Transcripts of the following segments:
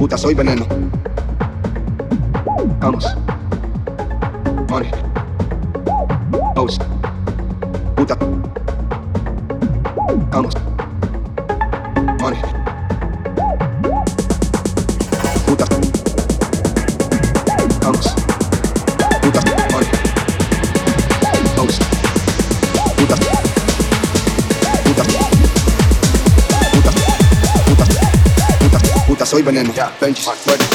Puta, soy veneno. Vamos. Money. Vamos. Puta. Vamos. Soy veneno. Ya, benches. Money.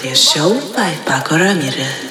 Radio Show by Pako Ramirez.